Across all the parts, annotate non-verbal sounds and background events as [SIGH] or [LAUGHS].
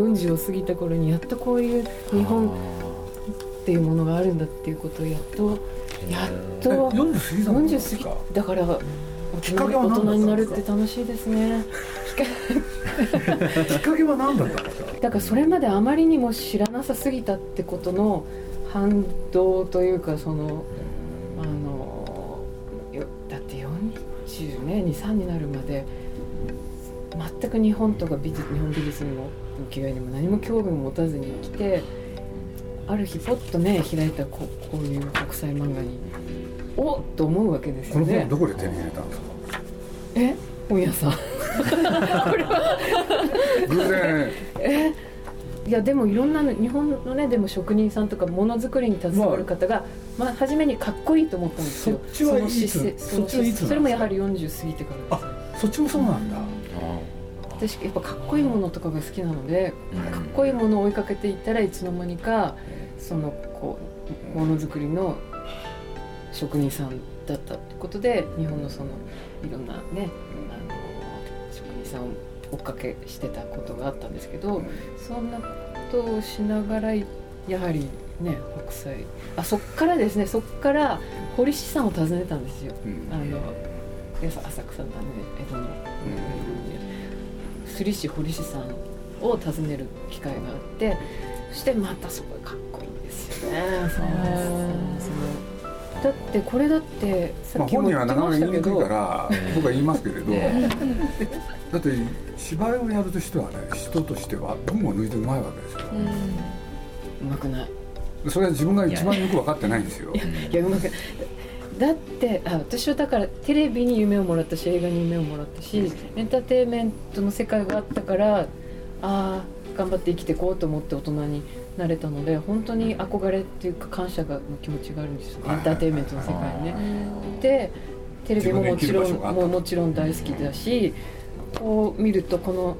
40を過ぎた頃にやっとこういう日本っていうものがあるんだっていうことをやっとやっと40過ぎだから大人になるって楽しいですね。きっかけは何だったんですかだからそれまであまりにも知らなさすぎたってことの反動というかそのあのだって40ね23になるまで全く日本とか美術日本美術にも浮世絵にも何も興味を持たずに来てある日ポッと目開いたここういう国際漫画におっと思うわけですよね。どこで手に入れたんですか？え？本屋さん。偶然。[LAUGHS] え？いやでもいろんな日本のねでも職人さんとかものづくりに携わる方が、まあ、初めにかっこいいと思ったんですよ。その姿勢その姿勢。それもやはり40過ぎてからですあそっちもそうなんだ、私やっぱかっこいいものとかが好きなので、かっこいいものを追いかけていったらいつの間にかそのこうものづくりの職人さんだったってことで日本のそのいろんなねあの職人さんを追っかけしてたことがあったんですけど、そんなことをしながらやはりね北斎。あそっからですねそっから堀師さんを訪ねたんですよ、あの浅草のね江戸の。釣り師堀師さんを訪ねる機会があってそしてまたそこかっこいいんですよね。だってこれだってさっきも言ってましたけど、まあ、本人はなかなか言いにくいから僕は言いますけれどだって芝居をやるとしてはね人としては群を抜いてうまいわけですよ。うまくないそれは自分が一番よく分かってないんですよ。いやうまくだってあ私はだからテレビに夢をもらったし映画に夢をもらったしエンターテインメントの世界があったからああ頑張って生きていこうと思って大人になれたので本当に憧れっていうか感謝がの気持ちがあるんですよ、エンターテインメントの世界にね。でテレビももちろんももちろん大好きだしこう見るとこの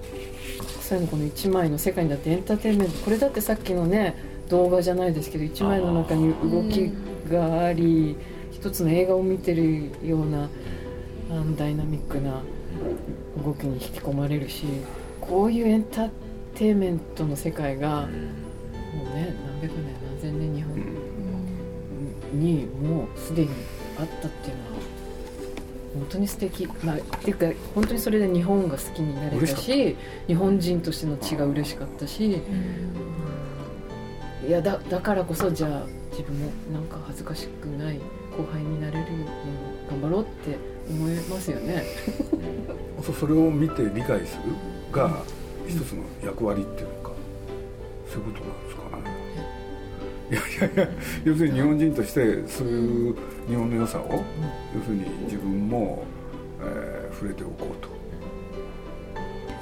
最後この1枚の世界にだってエンターテインメントこれだってさっきのね動画じゃないですけど1枚の中に動きがあり一つの映画を見てるようなダイナミックな動きに引き込まれるしこういうエンターテインメントの世界がもうね何百年何千年日本にもうすでにあったっていうのは本当に素敵。まあっていうか本当にそれで日本が好きになれたし日本人としての血が嬉しかったし、いやだだからこそじゃあ自分もなんか恥ずかしくない後輩になれるように頑張ろうって思いますよね。それを見て理解するが一つの役割っていうのか、そういうことなんですかね。いやいやいや要するに日本人としてそういう日本の良さを、要するに自分も、えー、触れておこうと。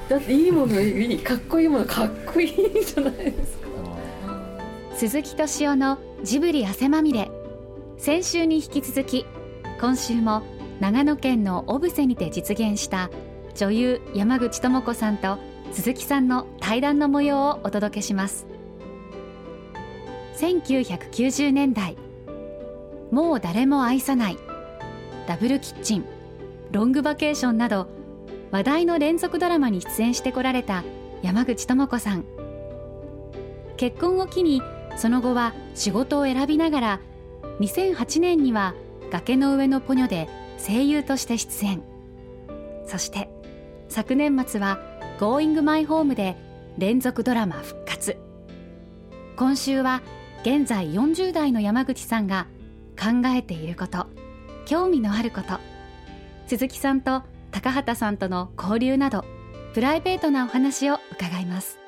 だっていいものいいかっこいいものかっこいいじゃないですか。鈴木敏夫のジブリ汗まみれ先週に引き続き今週も長野県の小布施にて実現した女優山口智子さんと鈴木さんの対談の模様をお届けします。1990年代もう誰も愛さないダブルキッチンロングバケーションなど話題の連続ドラマに出演してこられた山口智子さん。結婚を機にその後は仕事を選びながら2008年には崖の上のポニョで声優として出演。そして昨年末は Going My Home で連続ドラマ復活。今週は現在40代の山口さんが考えていること興味のあること。鈴木さんと高畑さんとの交流などプライベートなお話を伺います。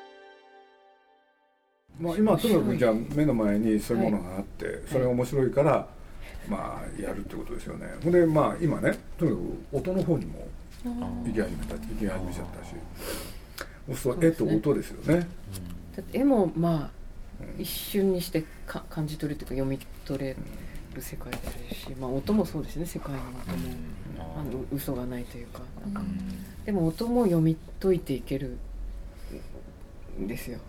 まあ、今とにかくじゃあ目の前にそういうものがあって、はい、それが面白いから、まあやるってことですよね。ほんでまあ今ねとにかく音の方にも行き始めた行き始めちゃったし。そう絵と音ですよね、だって絵もまあ一瞬にしてか感じ取るというか読み取れる世界ですし、まあ、音もそうですね世界の音も、あの嘘がないというかなんか、でも音も読み解いていけるですよ。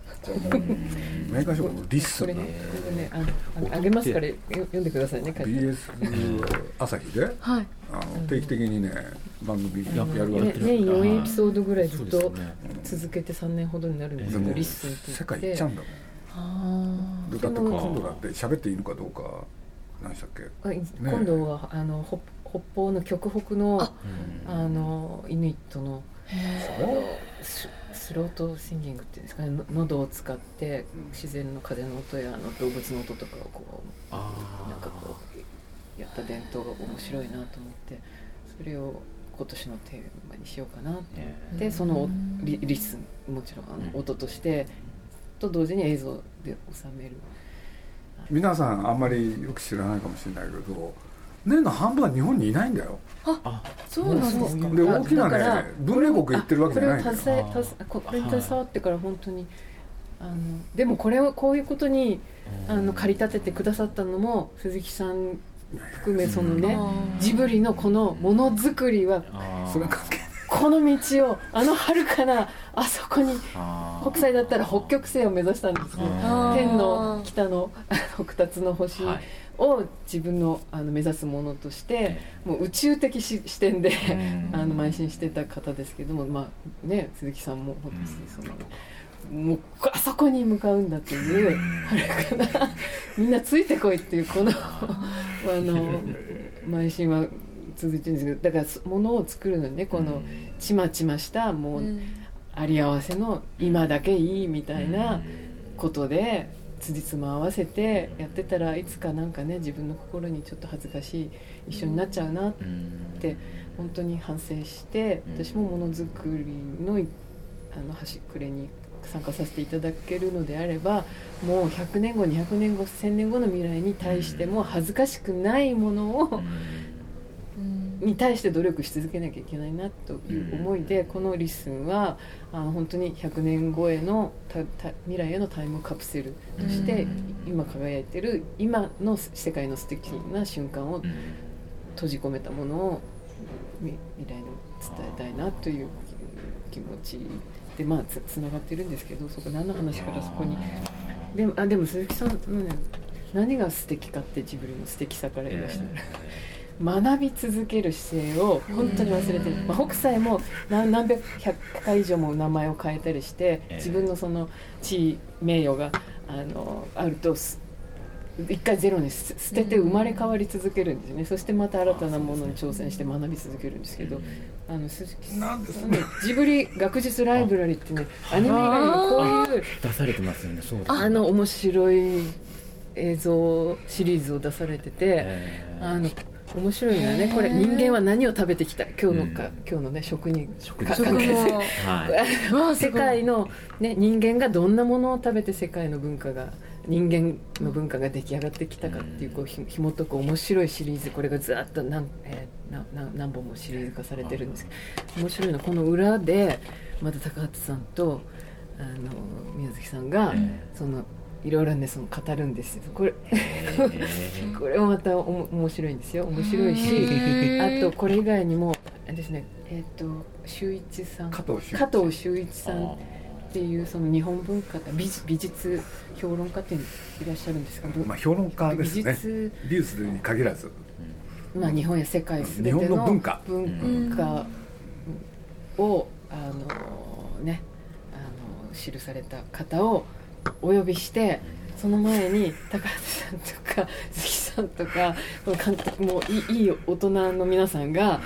メーカー職のリッスンな。これねこれねあのあげますからよ読んでくださいね BS 朝日ではい。あの定期的にね番組ややるわけね年4エピソードぐらいずっと続けて3年ほどになるんですけどリッスンって世界行っちゃうんだもん。あでだって今度だって喋っていいのかどうか何でしたっけ？あ今度はあの北北方の極北のあのイヌイットのス throat singing っていうんですかね。の喉を使って自然の風の音やあの動物の音とかをこあうなんかこうやった伝統が面白いなと思ってそれを今年のテーマにしようかなって。えでそのリリスンもちろんあの音としてと同時に映像で収める。皆さんあんまりよく知らないかもしれないけど年の半分は日本にいないんだよ。そうなんですか。で大きなね文明国行ってるわけじゃないんだよこれここれに携わってから本当にあのでもこれをこういうことにあの駆り立ててくださったのも鈴木さん含めそのねジブリのこのものづくりはそれは関係。この道をあの遥かなあそこにあー。北斎だったら北極星を目指したんですね。天の北のあの二つの星。はいを自分のあの目指すものとしてもう宇宙的し視点でうん。あの邁進してた方ですけども、まあね、鈴木さんも本当にその、もうあそこに向かうんだっていう遥かなみんなついてこいっていうこの [LAUGHS] あの邁進は続いてるんですけどだからそ物を作るのにねこのちまちましたもうあり合わせの今だけいいみたいなことで辻褄合わせてやってたらいつかなんかね自分の心にちょっと恥ずかしい一緒になっちゃうなって本当に反省してうん。私もものづくりのいあの端くれに参加させていただけるのであればもう100年後200年後1000年後の未来に対しても恥ずかしくないものをに対して努力し続けなきゃいけないなという思いでこのリッスンはあの本当に100年後へのたた未来へのタイムカプセルとして今輝いてる今の世界の素敵な瞬間を閉じ込めたものをみ未来に伝えたいなという気持ちでまあつつながってるんですけどそこ何の話からそこに。でもあでも鈴木さん何が素敵かってジブリの素敵さから言いましたら、学び続ける姿勢を本当に忘れてる、まあ、北斎も何何百百回以上も名前を変えたりしてええ。自分のその地位名誉があのあるとす一回ゼロに捨捨てて生まれ変わり続けるんですね、そしてまた新たなものに挑戦して学び続けるんですけど、あの鈴木さんなんですあのジブリ学術ライブラリってねアニメ以外にもこういう出されてますよね。そうですね。あの面白い映像シリーズを出されてて、えーあの面白いのはねこれ人間は何を食べてきた今日のか、うん。今日のね食にか食事関係性は [LAUGHS] い。世界の、ね、人間がどんなものを食べて世界の文化が人間の文化が出来上がってきたかっていうこうひ紐解く面白いシリーズこれがずっと何,、えーなな何本もシリーズ化されてるんですけど面白いのはこの裏でまた高畑さんとあの宮崎さんが、え。そのいろいろねその語るんですよ。これえー [LAUGHS] これもまたおも面白いんですよ。面白いしあとこれ以外にもあれですねえっ、と修一さん。加藤修一。加藤修一さんっていうその日本文化美術美術評論家っていらっしゃるんですか、まあ評論家です美ね術、美術に限らず。まあ、日本や世界すべての日本の文化。文化をあのねあの記された方をお呼びしてその前に高畑さんとか鈴木さんとかこの監督もいいいい大人の皆さんが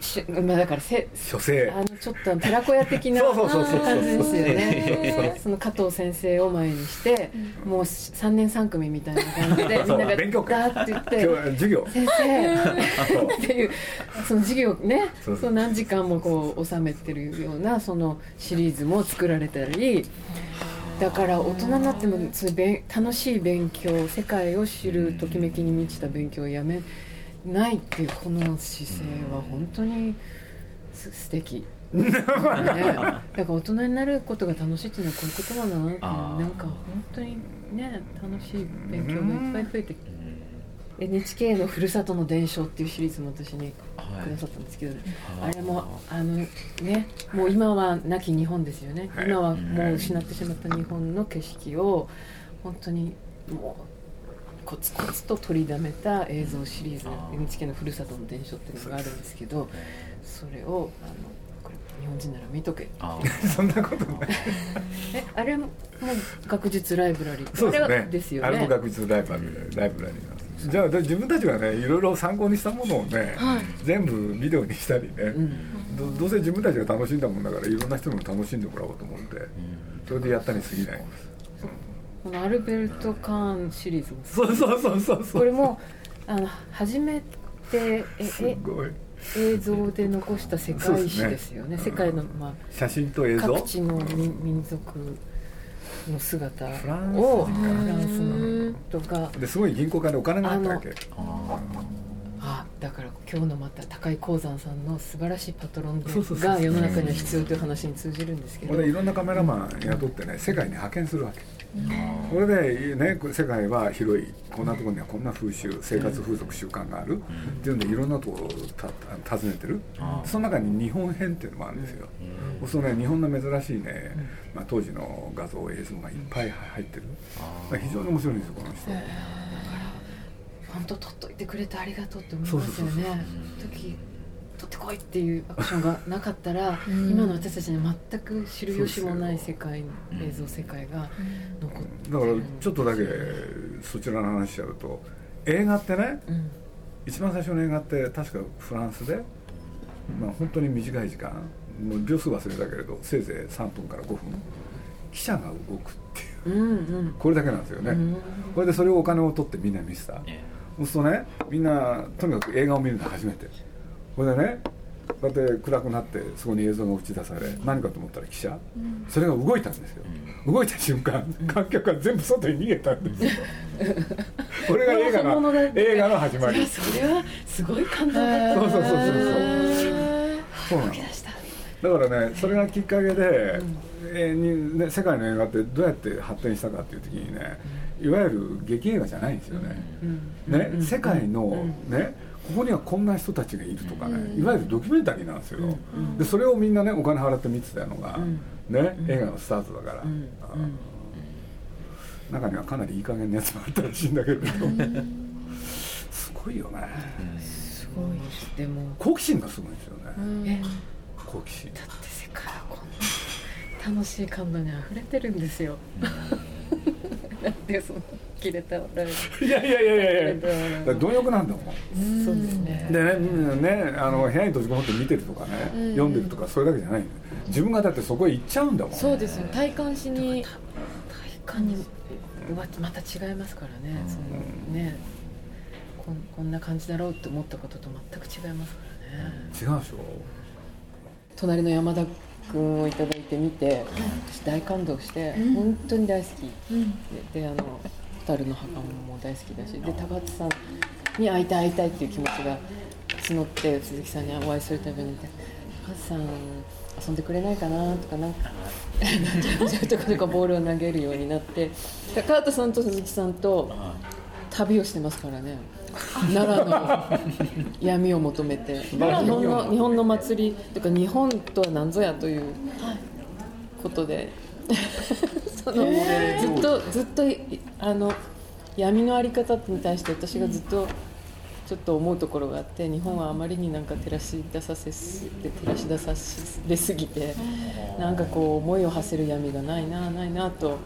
しまあだからせ書生。あのちょっと寺子屋的なそうそうそうそう。感じですよね。その加藤先生を前にして、もう三年三組みたいな感じでみんなが勉強会。ダーって言って授業。先生っていうその授業ねそうそう。その何時間もこう収めてるようなそのシリーズも作られたりだから大人になってもそういう勉楽しい勉強世界を知るときめきに満ちた勉強をやめないっていうこの姿勢は本当にす素敵。ね、[LAUGHS] だから大人になることが楽しいっていうのはこういうことだななんか本当にね楽しい勉強がいっぱい増えて NHK の「ふるさとの伝承」っていうシリーズも私にはい。くださったんですけど、はいあれもあのねもう今は亡き日本ですよね、はい。今はもう失ってしまった日本の景色を本当にもうコツコツと取りだめた映像シリーズ NHK の「ふるさとの伝承」っていうのがあるんですけどそれをあのこれ日本人なら見とけあそんなことない。[LAUGHS] えあれも学術ライブラリー。そうですあれはねですよね。あれも学術ライブラリーライブラリーなんですじゃあで自分たちがねいろいろ参考にしたものをね、全部ビデオにしたりね、うん。どどうせ自分たちが楽しんだもんだからいろんな人にも楽しんでもらおうと思ってそれでやったに過ぎない。んですこのアルベルト・カーンシリーズも。そうそうそうそうそう。これもあの初めてえすえごい。映像で残した世界史ですよね。そうですね。世界の、ま写真と映あ、像。各地の民民族の姿を人フランスのとかですごい銀行からお金があったわけ。ああだから今日のまた高井鉱山さんの素晴らしいパトロンが世の中には必要という話に通じるんですけど。これでいろんなカメラマン雇ってね世界に派遣するわけこれでね世界は広い。こんなところにはこんな風習生活風俗習慣がある。っていうんでいろんなところをた訪ねてる。あその中に日本編っていうのもあるんですよ。そうするとね日本の珍しいね、まあ、当時の画像映像がいっぱい入ってる。あ非常に面白いんですよこの人。本当撮っといてくれてありがとうって思いそうますよね時撮ってこいっていうアクションがなかったら今の私たちには全く知る由もない世界映像世界が残ってだからちょっとだけそちらの話しちゃうと映画ってねうん。一番最初の映画って確かフランスで、まあ、本当に短い時間もう秒数忘れたけれどせいぜい3分から5分記者が動くっていう。うんうん。これだけなんですよね、うん。これでそれをお金を取ってみんな見せた。え。そうするとねみんなとにかく映画を見るの初めてこれでねこうやって暗くなってそこに映像が映し出され何かと思ったら記者、それが動いたんですよ、動いた瞬間観客が全部外に逃げたんですよ。これが映画の映画の始まり。それはすごい感動だったそうそうそうそうへそうなのだからねそれがきっかけで、えーにね、世界の映画ってどうやって発展したかっていう時にねいわゆる劇映画じゃないんですよね、うん。ね、世界の、ねここにはこんな人たちがいるとかね、いわゆるドキュメンタリーなんですよ、でそれをみんなねお金払って見てたのが、ね映画のスタートだから、ん。あー中にはかなりいい加減なやつもあったらしいんだけれどすごいよね。すごいでも。好奇心がすごいんですよね、え。好奇心。だって世界はこんな楽しい感動に溢れてるんですよなんでその切れた笑いやいやいやいやいやいだから貪欲なんだもん。いそうですね。でねねあの部屋に閉じこもって見てるとかね、読んでるとかそれだけじゃない。自分がだってそこへ行っちゃうんだもん。そうですよ。体感しに。体感にままた違いますからね、そのねこんこんな感じだろうって思ったことと全く違いますからね、違うでしょ。隣の山田君をいただいてみて、私大感動して、本当に大好き、でであの蛍の墓も大好きだしで高津さんに会いたい会いたいっていう気持ちが募って鈴木さんにお会いするたびに「高津さん遊んでくれないかな?」とかなんかちょこちょこボールを投げるようになって高畑さんと鈴木さんと旅をしてますからね。奈良の闇を求めて。[LAUGHS] 日本の日本の祭りというか日本とは何ぞやということで、[LAUGHS] そのずっとずっといあの闇のあり方に対して私がずっとちょっと思うところがあって日本はあまりになんか照らし出させす照らし出されすぎてなんかこう思いを馳せる闇がないなないなと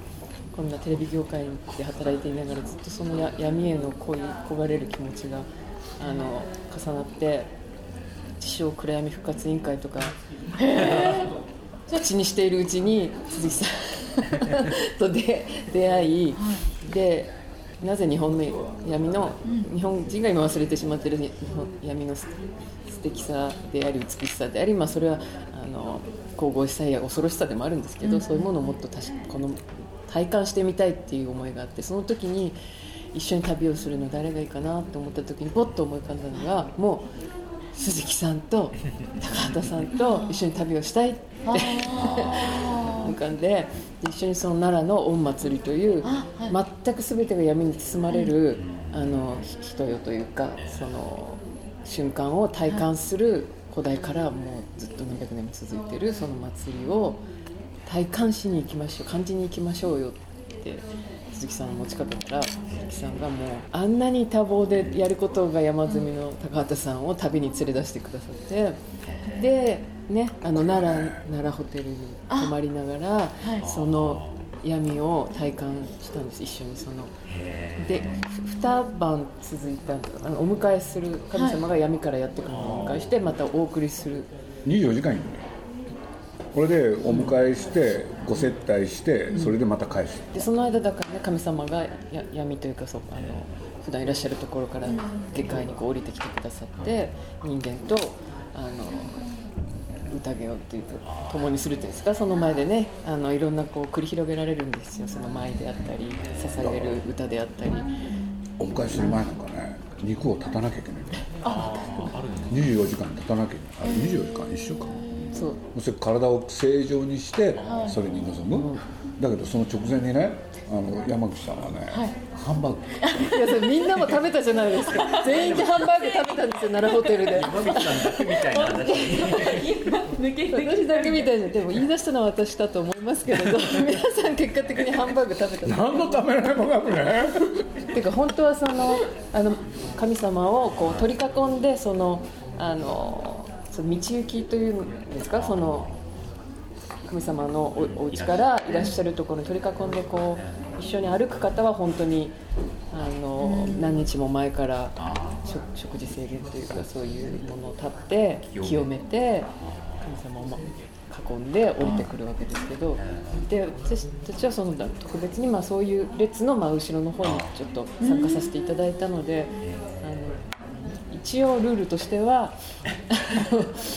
こんなテレビ業界で働いていながらずっとそのや闇への恋焦がれる気持ちがあの重なって自称暗闇復活委員会とか口にしているうちに鈴木さん。[LAUGHS] と出出会い、でなぜ日本の闇の、日本人が今忘れてしまっている闇の素素敵さであり美しさであり、まあ、それはあの神々しさや恐ろしさでもあるんですけど、そういうものをもっと確かこの体感してみたいっていう思いがあってその時に一緒に旅をするの誰がいいかなと思った時にポッと思い浮かんだのがもう鈴木さんと高畑さんと一緒に旅をしたいって。浮かんでで一緒にその奈良の御祭りというあはい。全く全てが闇に包まれるあのひ人よというかその瞬間を体感する古代からもうずっと何百年も続いてるその祭りを体感しに行きましょう感じに行きましょうよって鈴木さんを持ちかけたら鈴木さんがもうあんなに多忙でやることが山積みの高畑さんを旅に連れ出してくださってでねあの奈良奈良ホテルに泊まりながら、はい。その闇を体感したんです。一緒にその。でふ二晩続いたあのお迎えする神様が闇からやってくるのをお迎えしてまたお送りする。24時間いるこれでお迎えしてご接待してそれでまた返す。でその間だからね神様がや闇というかそうあの普段いらっしゃるところから下界にこう降りてきてくださって人間とあの宴をっていうか共にするっていうんですかその前でねあのいろんなこう繰り広げられるんですよ。その舞であったり捧げる歌であったり。お迎えする前なんかね肉を立たなきゃいけない24時間立たなきゃいけない。あ24時間？一週間？そう。それ体を正常にしてそれに臨む、だけどその直前にねあの山口さんはね、ハンバーグ。いやそれみんなも食べたじゃないですか。[LAUGHS] 全員でハンバーグ食べたんですよ奈良ホテルで。山口さんだけみたいな話私だけみたいででも言い出したのは私だと思いますけれど [LAUGHS] 皆さん結果的にハンバーグ食べた何のためらいもなくね。っ [LAUGHS] ていうか本当はそのあの神様をこう取り囲んでそのあのその道行きというんですか？その神様のおお家からいらっしゃるところに取り囲んでこう一緒に歩く方は本当にあの何日も前から食食事制限というかそういうものを立って清めて。神様をま囲んで降りてくるわけですけどで私たちはその特別にまあそういう列のまあ後ろの方にちょっと参加させていただいたので一応ルールとしては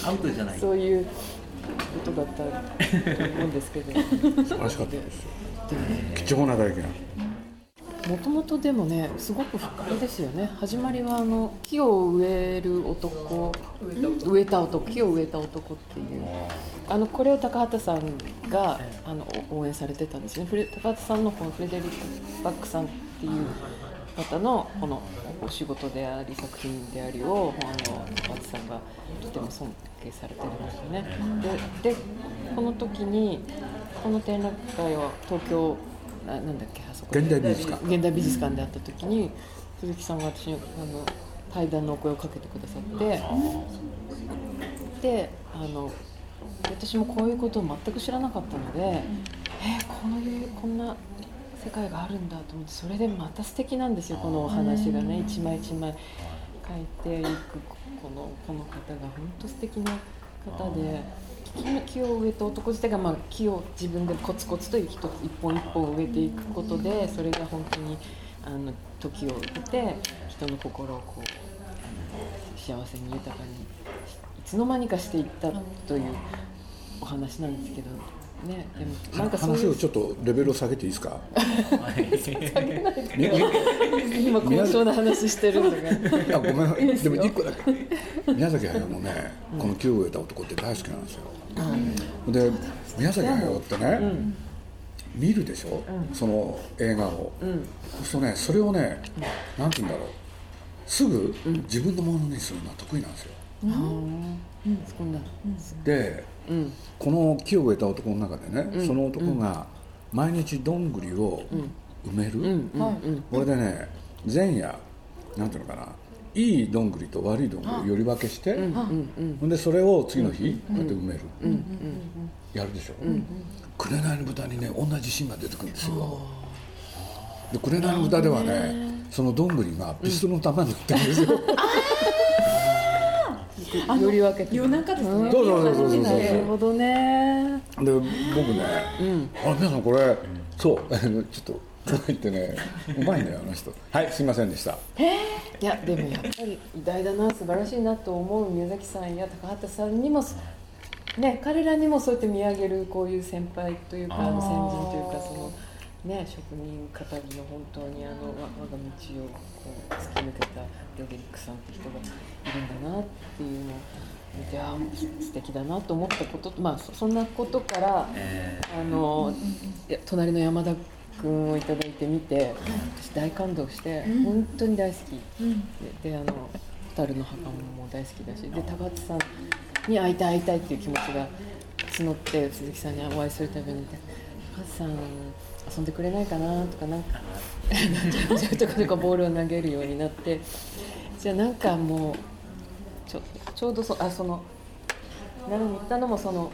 アウトじゃない。そういうことだったと思うんですけど。素晴らしかったです。よ貴重な体験。もともとでもねすごくあれですよね。始まりはあの木を植える男。植えた男木を植えた男っていう。あのこれを高畑さんがあのお応援されてたんですね。高畑さんのこのフレデリック・バックさんっていう方のこのお仕事であり作品でありをあの高畑さんがとても尊敬されてるんですよね。ででこの時にこの展覧会は東京ななんだっけあそこ現代美術館。現代美術館で会った時に鈴木さんが私にあの対談のお声をかけてくださってであの私もこういうことを全く知らなかったので、えこういうこんな世界があるんだと思ってそれでまた素敵なんですよこのお話がね一枚一枚。書い。ていくこのこの方が本当素敵な方で木木を植えた男自体が、まあ、木を自分でコツコツと一つ一本一本植えていくことでそれが本当にあの時を経て人の心をこう幸せに豊かにいつの間にかしていったというお話なんですけどねでもなんか話をちょっとレベルを下げていいですか？[LAUGHS] 今高尚な話してるのが。あごめんい。いでも一個だけ。宮崎駿のねこの木を植えた男って大好きなんですよ。で宮崎駿ってね、見るでしょ、その映画を、そうするとねそれをね、なんて言うんだろう。すぐ自分のものにするのは得意なんですよ、そんなで、うんこの木を植えた男の中でね、その男が毎日どんぐりを埋める、うん。うん。これでね前夜なんていうのかないいどんぐりと悪いどんぐりをより分けして、うん。でそれを次の日こうやって埋める、やるでしょ、紅の豚にね同じシーンが出てくるんですよ。で紅の豚ではねそのどんぐりがピストルの弾になってるんですよ、より分けて夜中ですね。そうそうそうそうなるほどね。で僕ね、あ皆さんこれそう [LAUGHS] ちょっとこう言ってねうまいんだよあの人。はいすいませんでした。いやでもやっぱり偉大だな素晴らしいなと思う宮崎さんや高畑さんにもね彼らにもそうやって見上げるこういう先輩というかあの先人というかそのね職人かたぎの本当にあのわ我が道をこう突き抜けたロデリックさんって人がいるんだなっていうのを見てああ素敵だなと思ったことまあそそんなことからえあのいや隣の山田君をいただいてみて私大感動して本当に大好き。でであの蛍の墓も大好きだしで高畑さんに会いたい会いたいっていう気持ちが募って鈴木さんにお会いするたびに「高畑さん遊んでくれないかな?」とかなんか [LAUGHS] ちょこちょこボールを投げるようになってじゃあなんかもうちょちょうどそあその奈良に行ったのもその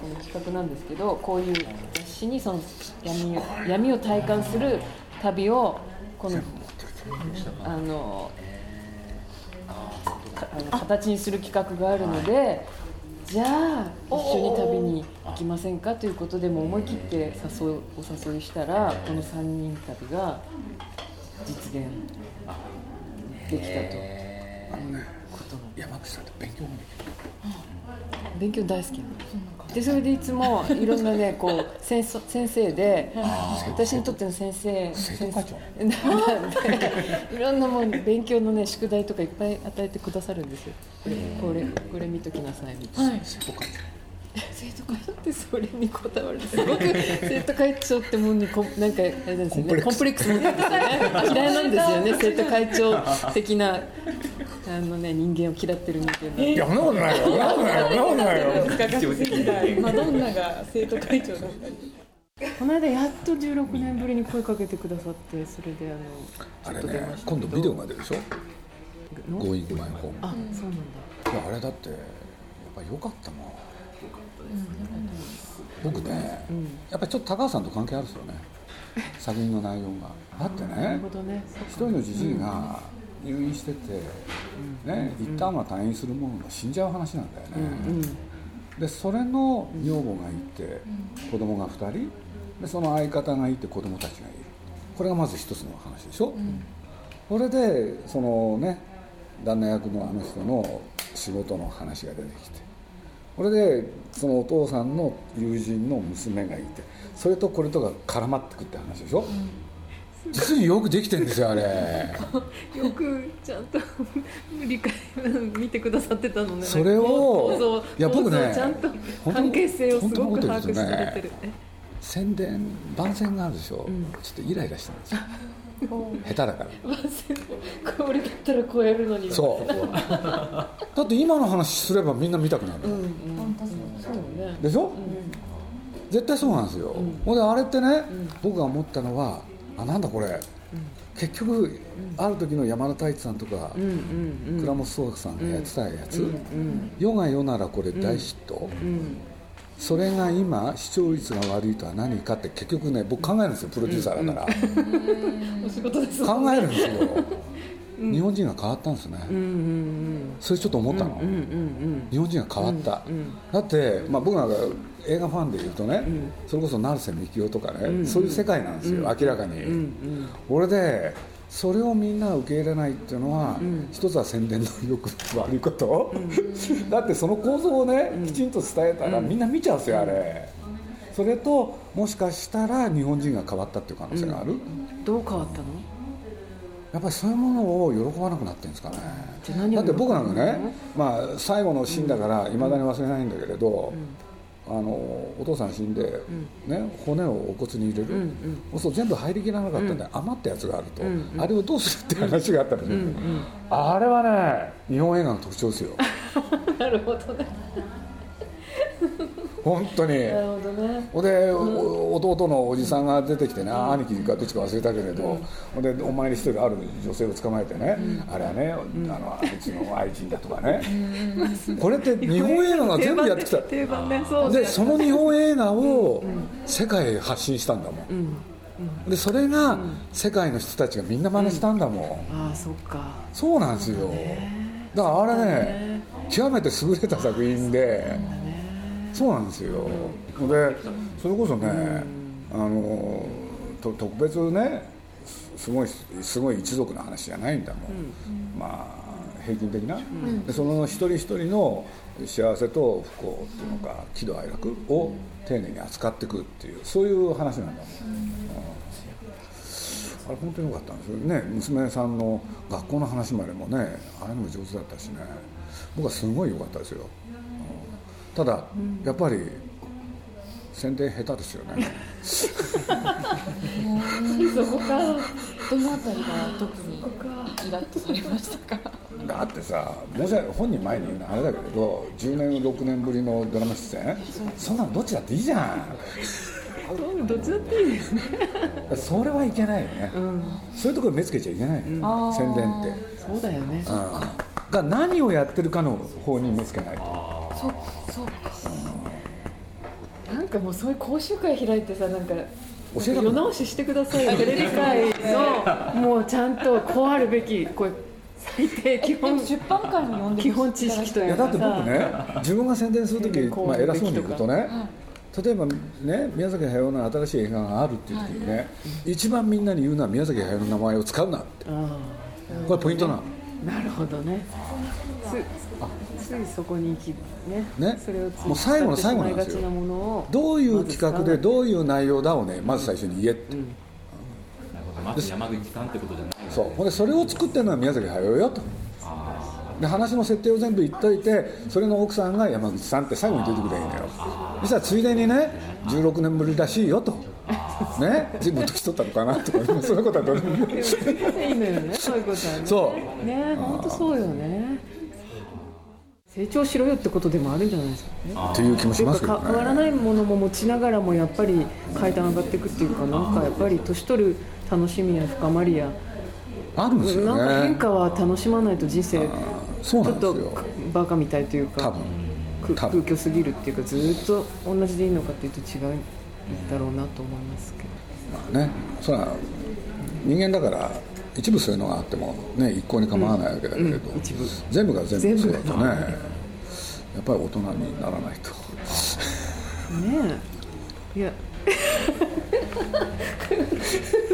この企画なんですけどこういう雑誌にその闇を闇を体感する旅をこのあのあの形にする企画があるので、じゃあ一緒に旅に行きませんかということでも思い切って誘いお誘いしたらこの3人旅が実現できたと。いうえことなんです山口さんって勉強もできる。勉強大好きなの。でそれでいつもいろんなねこう先生先生で私にとっての先生生。徒会長。なんでいろんなもん勉強のね宿題とかいっぱい与えてくださるんですよ。これこれ見ときなさいみたいな、生徒会生徒会長ってそれにこだわる。すごく生徒会長ってもんにこなんかあれなんですよね。コンプレックス。持ってるんですよね。嫌いなんですよね。生徒会長的なあのね人間を嫌ってる人間なんで長いやそんなことないよ。そんなことないよ。そんなことないよ。学生時代マドンナが生徒会長だったりこの間やっと16年ぶりに声かけてくださってそれでああれのちょっと出ね今度ビデオが出るでしょ？の「Going My Home」あそうなんだ。いやあれだってやっぱ良かったもん僕ね、うん。やっぱりちょっと高橋さんと関係あるんですよね。[LAUGHS] 作品の内容が。だってなるねほどね。一人のじじいが入院してて、ね、一旦は退院するものの死んじゃう話なんだよね、うん。うん。でそれの女房がいて子供が2人。でその相方がいて子供たちがいる。これがまず一つの話でしょ、これでそのね旦那役のあの人の仕事の話が出てきて。これでそのお父さんの友人の娘がいて。それとこれとが絡まってくって話でしょ、実によくできてるんですよあれ。よくちゃんと理解見てくださってたのね。それをいや僕ねちゃんと関係性をすごく把握して言うとねくれてる。ね宣伝番宣があるでしょ、ん。ちょっとイライラしたんですよ。[LAUGHS] 下手だから。これだったら超えるのに。そう。だって今の話すればみんな見たくなる、うんうん。そうね。でしょ、絶対そうなんですよ、ほんであれってね、僕が思ったのはあなんだこれ、結局、ある時の山田太一さんとか、倉本壮学さんがやってたやつ、うん世が世ならこれ大ヒット、うん。それが今視聴率が悪いとは何かって結局ね僕考えるんですよプロデューサーだから、考えるんですよ、日本人が変わったんですね、それちょっと思ったの、日本人が変わった、だって、まあ、僕なんか映画ファンでいうとね、それこそ成瀬みきおとかね、そういう世界なんですよ、明らかに、うんうん。俺でそれをみんな受け入れないっていうのは、一つは宣伝のよく悪いこと、[LAUGHS] だってその構造をね、きちんと伝えたら、みんな見ちゃうんですよあれ、それともしかしたら日本人が変わったっていう可能性がある、どう変わったの？やっぱりそういうものを喜ばなくなってるんですかね。だって僕なんかねまあ、最後のシーンだからいまだに忘れないんだけれど、あのお父さん死んで、ね、骨をお骨に入れる、うそう全部入りきらなかったんで、余ったやつがあると、あれをどうするって話があったんですよ、あれはね日本映画の特徴ですよ。[LAUGHS] なるほどね本当に。なるほどね。ほんで、お弟のおじさんが出てきてね、兄貴かどっちか忘れたけれど、ほんでお前に一人ある女性を捕まえてね、あれはね、あのあいつの愛人だとかね、これって日本映画が全部やってきた。定番ね。そうでその日本映画を世界へ発信したんだもん、でそれが世界の人たちがみんな真似したんだもん、ああそっか。そうなんですよ。だからあれね極めて優れた作品でそうなんですよ。でそれこそねあのと特別ねすごいすごい一族の話じゃないんだもん、まあ平均的な、でその一人一人の幸せと不幸っていうのか喜怒哀楽を丁寧に扱っていくっていうそういう話なんだもん、うん。あれ本当に良かったんですよ。ね娘さんの学校の話までもねあれも上手だったしね。僕はすごい良かったですよ、うんただ、やっぱり宣伝下手ですよね。そこか。どのあたりが特にイラッとされましたか？だってさ申し本人前に言うのはあれだけれど10年6年ぶりのドラマ出演？そんなのどっちだっていいじゃん。どっちだっていいですね。それはいけないよね、そういうところ目つけちゃいけない。の、宣伝って、そうだよね。うん、が何をやってるかの方に目つけないとそうそうか。なんかもうそういう講習会開いてさなんか世直ししてください。よテレビ界の。もうちゃんとこうあるべきこれ最低基本。出版会に読んで基本知識というかさ。だって僕ね自分が宣伝する時、まあ、偉そうに言うとね、はい。例えばね宮崎駿の新しい映画があるっていう時にね、一番みんなに言うのは宮崎駿の名前を使うなって。あこれポイントなの。あなるほどねつついそこに行きねね。それをもう最後の最後なんですよ。どういう企画でうどういう内容だをね。まず最初に言えって、なるほど。まず山口さんってことじゃないそう。ほんでそれを作ってるのは宮崎駿よと。で話の設定を全部言っといてそれの奥さんが山口さんって最後に出てくればいいのよ。そしたらついでにね16年ぶりらしいよと。ね。随分年取ったのかなとかそういうことはどうでもいい。[LAUGHS] いいのよねそういうことはね。そう。ね本当そうよね成長しろよってことでもあるんじゃないですかね。っていう気もしますけどやっぱ変わらねないものも持ちながらもやっぱり階段上がっていくっていうかなんかやっぱり年取る楽しみや深まりや。あるんですよなんか変ね化は楽しまないと人生そうちょっとバカみたいというか空虚すぎるっていうかずっと同じでいいのかっていうと違うんだろうなと思いますけど。まあね。そ人間だから一部そういうのがあってもね一向に構わないわけだけれど、うん一部。全部が全部そうだとねやっぱり大人にならないと。ねえ。いや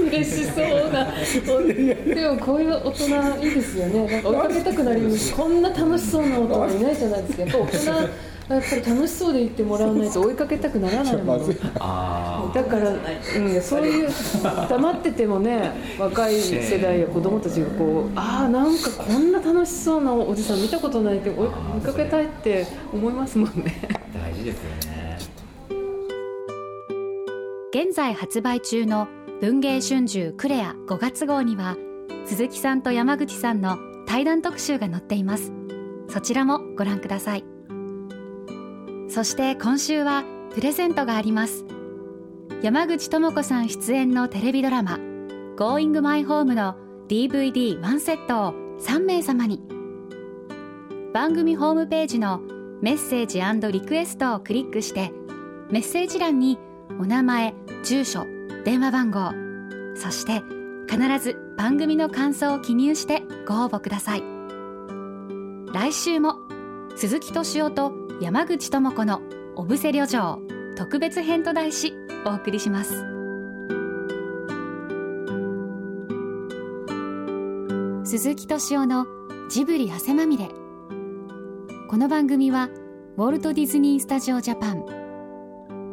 嬉しそうな。でもこういう大人いいですよね。なんか追いかけたくなります。こんな楽しそうな大人いないじゃないですか。やっぱ大人はやっぱり楽しそうでいってもらわないと追いかけたくならないもの。まずいあだから、うん、そういう黙っててもね若い世代や子供たちがこうああなんかこんな楽しそうなおじさん見たことないって追いかけたいって思いますもんね。あ大事ですよね在発売中の文藝春秋クレア5月号には鈴木さんと山口さんの対談特集が載っています。そちらもご覧ください。そして今週はプレゼントがあります。山口智子さん出演のテレビドラマ「Going My Home」の DVD1 セットを3名様に。番組ホームページのメッセージリクエストをクリックしてメッセージ欄にお名前住所電話番号そして必ず番組の感想を記入してご応募ください。来週も鈴木敏夫と山口智子の「お布施旅情特別編」と題しお送りします。鈴木敏夫のジブリ汗まみれ。この番組はウォルト・ディズニー・スタジオ・ジャパン